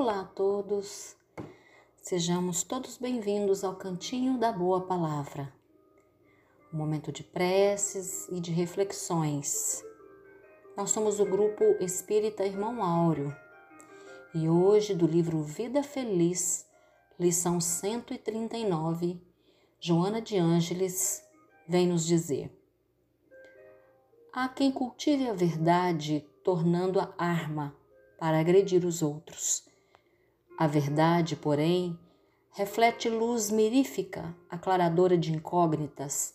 Olá a todos, sejamos todos bem-vindos ao Cantinho da Boa Palavra, um momento de preces e de reflexões. Nós somos o grupo Espírita Irmão Áureo. E hoje, do livro Vida Feliz, lição 139, Joana de Ângeles vem nos dizer: Há quem cultive a verdade, tornando-a arma para agredir os outros a verdade, porém, reflete luz mirífica, aclaradora de incógnitas,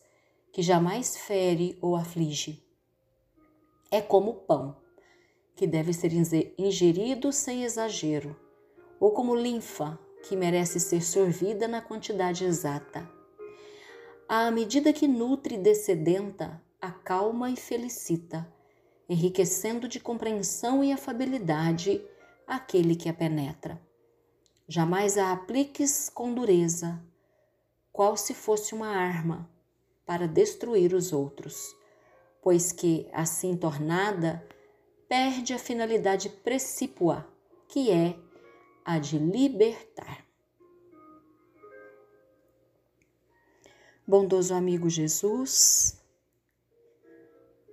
que jamais fere ou aflige. É como o pão, que deve ser ingerido sem exagero, ou como linfa, que merece ser sorvida na quantidade exata. À medida que nutre e descedenta, acalma e felicita, enriquecendo de compreensão e afabilidade aquele que a penetra. Jamais a apliques com dureza, qual se fosse uma arma para destruir os outros, pois que, assim tornada, perde a finalidade precípua, que é a de libertar. Bondoso amigo Jesus,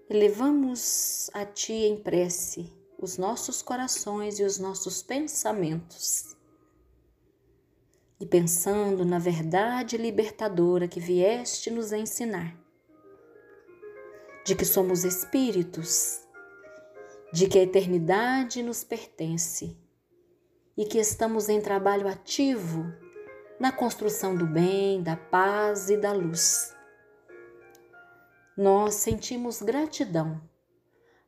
elevamos a Ti em prece os nossos corações e os nossos pensamentos e pensando na verdade libertadora que vieste nos ensinar, de que somos espíritos, de que a eternidade nos pertence e que estamos em trabalho ativo na construção do bem, da paz e da luz. Nós sentimos gratidão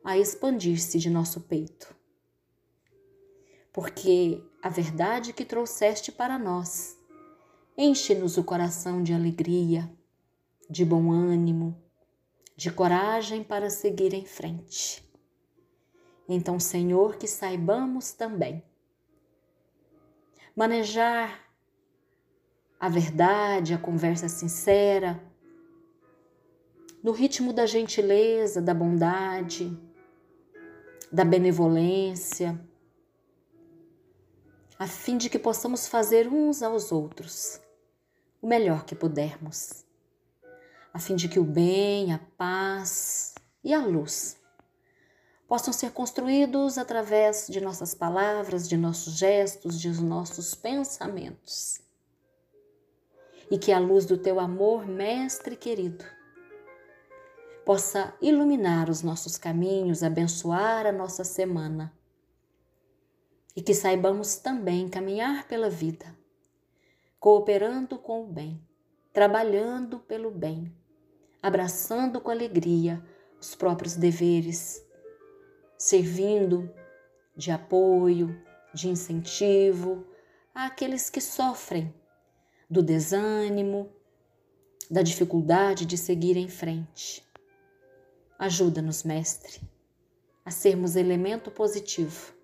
a expandir-se de nosso peito porque a verdade que trouxeste para nós enche-nos o coração de alegria, de bom ânimo, de coragem para seguir em frente. Então, Senhor, que saibamos também manejar a verdade, a conversa sincera, no ritmo da gentileza, da bondade, da benevolência a fim de que possamos fazer uns aos outros o melhor que pudermos, a fim de que o bem, a paz e a luz possam ser construídos através de nossas palavras, de nossos gestos, de nossos pensamentos. E que a luz do teu amor, mestre querido, possa iluminar os nossos caminhos, abençoar a nossa semana e que saibamos também caminhar pela vida, cooperando com o bem, trabalhando pelo bem, abraçando com alegria os próprios deveres, servindo de apoio, de incentivo àqueles que sofrem do desânimo, da dificuldade de seguir em frente. Ajuda-nos, Mestre, a sermos elemento positivo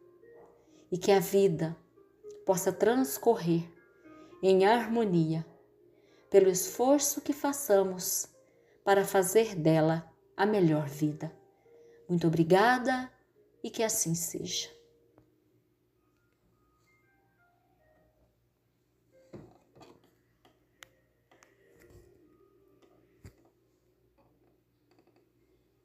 e que a vida possa transcorrer em harmonia pelo esforço que façamos para fazer dela a melhor vida. Muito obrigada e que assim seja.